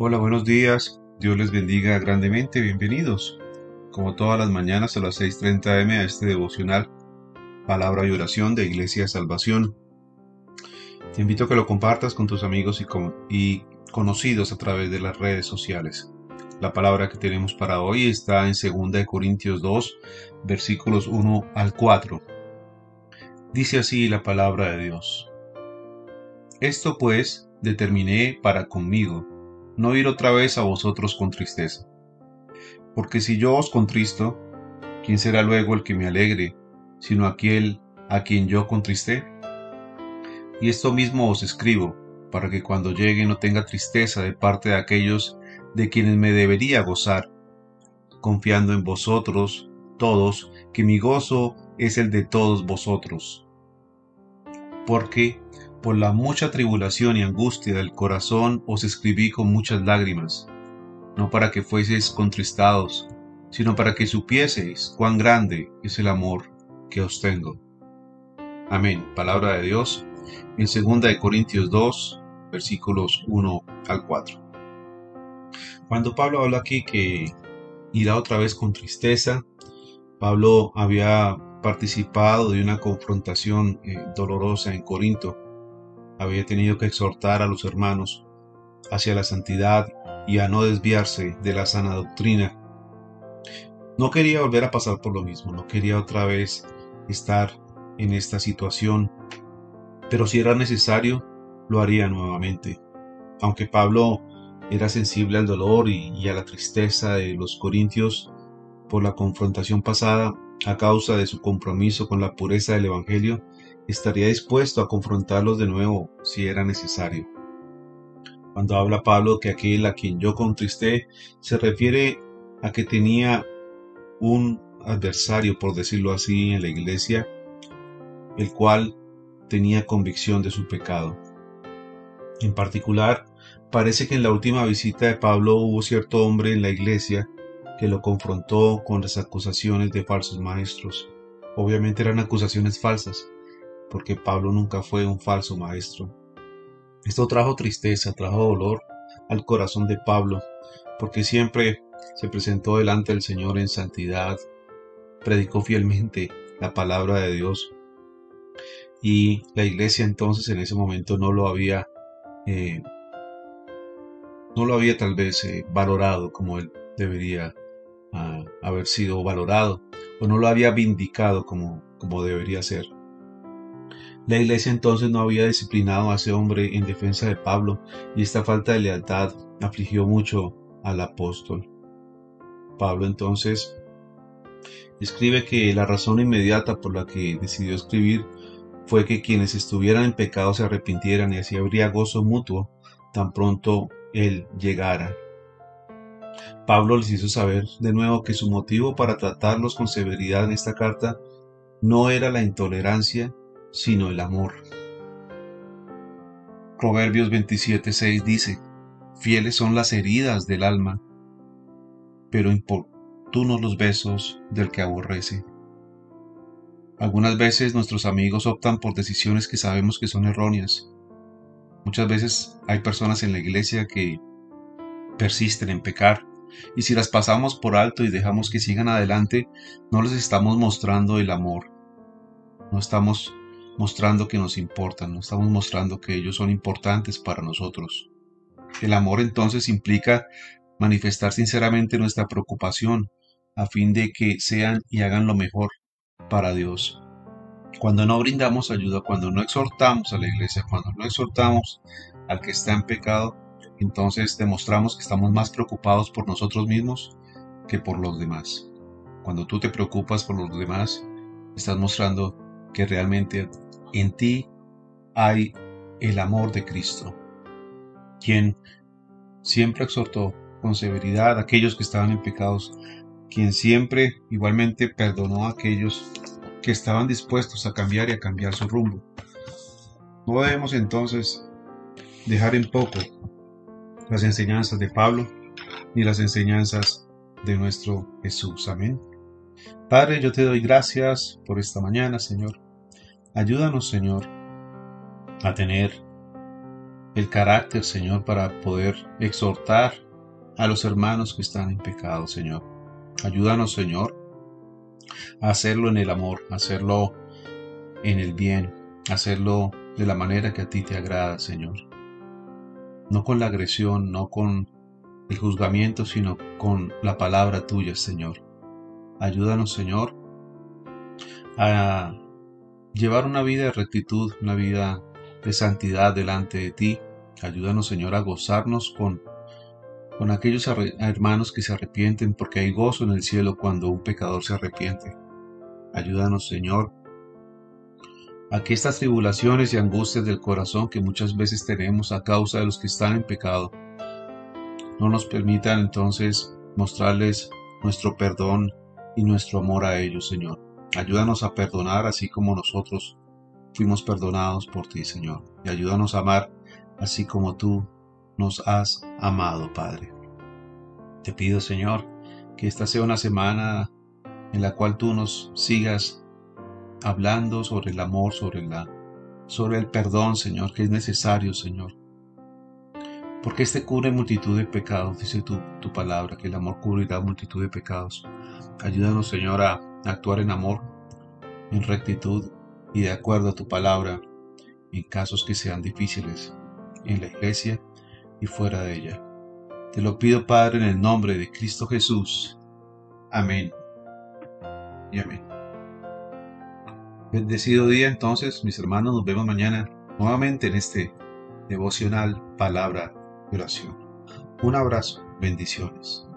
Hola, buenos días. Dios les bendiga grandemente. Bienvenidos, como todas las mañanas a las 6.30 am a este devocional Palabra y Oración de Iglesia Salvación. Te invito a que lo compartas con tus amigos y, y conocidos a través de las redes sociales. La palabra que tenemos para hoy está en 2 Corintios 2, versículos 1 al 4. Dice así la palabra de Dios. Esto pues determiné para conmigo no ir otra vez a vosotros con tristeza. Porque si yo os contristo, ¿quién será luego el que me alegre, sino aquel a quien yo contristé? Y esto mismo os escribo, para que cuando llegue no tenga tristeza de parte de aquellos de quienes me debería gozar, confiando en vosotros todos, que mi gozo es el de todos vosotros. Porque por la mucha tribulación y angustia del corazón os escribí con muchas lágrimas, no para que fueseis contristados, sino para que supieseis cuán grande es el amor que os tengo. Amén. Palabra de Dios en 2 Corintios 2, versículos 1 al 4. Cuando Pablo habla aquí que irá otra vez con tristeza, Pablo había participado de una confrontación eh, dolorosa en Corinto había tenido que exhortar a los hermanos hacia la santidad y a no desviarse de la sana doctrina. No quería volver a pasar por lo mismo, no quería otra vez estar en esta situación, pero si era necesario, lo haría nuevamente. Aunque Pablo era sensible al dolor y, a la tristeza de los corintios por la confrontación pasada a causa de su compromiso con la pureza del Evangelio, estaría dispuesto a confrontarlos de nuevo si era necesario. Cuando habla Pablo que aquel a quien yo contristé se refiere a que tenía un adversario, por decirlo así, en la iglesia, el cual tenía convicción de su pecado. En particular, parece que en la última visita de Pablo hubo cierto hombre en la iglesia que lo confrontó con las acusaciones de falsos maestros. Obviamente eran acusaciones falsas, porque Pablo nunca fue un falso maestro. Esto trajo tristeza, trajo dolor al corazón de Pablo, porque siempre se presentó delante del Señor en santidad, predicó fielmente la palabra de Dios y la iglesia entonces en ese momento no lo había eh, no lo había tal vez eh, valorado como él debería ah, haber sido valorado o no lo había vindicado como, como debería ser. La iglesia entonces no había disciplinado a ese hombre en defensa de Pablo y esta falta de lealtad afligió mucho al apóstol. Pablo entonces escribe que la razón inmediata por la que decidió escribir fue que quienes estuvieran en pecado se arrepintieran y así habría gozo mutuo tan pronto él llegara. Pablo les hizo saber de nuevo que su motivo para tratarlos con severidad en esta carta no era la intolerancia sino el amor. Proverbios 27:6 dice, Fieles son las heridas del alma, pero importunos los besos del que aborrece. Algunas veces nuestros amigos optan por decisiones que sabemos que son erróneas. Muchas veces hay personas en la iglesia que persisten en pecar y si las pasamos por alto y dejamos que sigan adelante, no les estamos mostrando el amor. No estamos mostrando que nos importan, estamos mostrando que ellos son importantes para nosotros. El amor entonces implica manifestar sinceramente nuestra preocupación a fin de que sean y hagan lo mejor para Dios. Cuando no brindamos ayuda, cuando no exhortamos a la iglesia, cuando no exhortamos al que está en pecado, entonces demostramos que estamos más preocupados por nosotros mismos que por los demás. Cuando tú te preocupas por los demás, estás mostrando que realmente en ti hay el amor de Cristo, quien siempre exhortó con severidad a aquellos que estaban en pecados, quien siempre igualmente perdonó a aquellos que estaban dispuestos a cambiar y a cambiar su rumbo. No debemos entonces dejar en poco las enseñanzas de Pablo ni las enseñanzas de nuestro Jesús. Amén. Padre, yo te doy gracias por esta mañana, Señor. Ayúdanos, Señor, a tener el carácter, Señor, para poder exhortar a los hermanos que están en pecado, Señor. Ayúdanos, Señor, a hacerlo en el amor, a hacerlo en el bien, a hacerlo de la manera que a ti te agrada, Señor. No con la agresión, no con el juzgamiento, sino con la palabra tuya, Señor. Ayúdanos, Señor, a llevar una vida de rectitud, una vida de santidad delante de ti. Ayúdanos, Señor, a gozarnos con, con aquellos hermanos que se arrepienten, porque hay gozo en el cielo cuando un pecador se arrepiente. Ayúdanos, Señor, a que estas tribulaciones y angustias del corazón que muchas veces tenemos a causa de los que están en pecado, no nos permitan entonces mostrarles nuestro perdón y nuestro amor a ellos, Señor. Ayúdanos a perdonar así como nosotros fuimos perdonados por ti, Señor. Y ayúdanos a amar así como tú nos has amado, Padre. Te pido, Señor, que esta sea una semana en la cual tú nos sigas hablando sobre el amor, sobre el perdón, Señor, que es necesario, Señor. Porque este cubre multitud de pecados, dice tu, tu palabra, que el amor cubrirá multitud de pecados. Ayúdanos, Señor, a actuar en amor, en rectitud y de acuerdo a tu palabra en casos que sean difíciles en la iglesia y fuera de ella. Te lo pido, Padre, en el nombre de Cristo Jesús. Amén. Y amén. Bendecido día entonces, mis hermanos, nos vemos mañana nuevamente en este devocional palabra de oración. Un abrazo, bendiciones.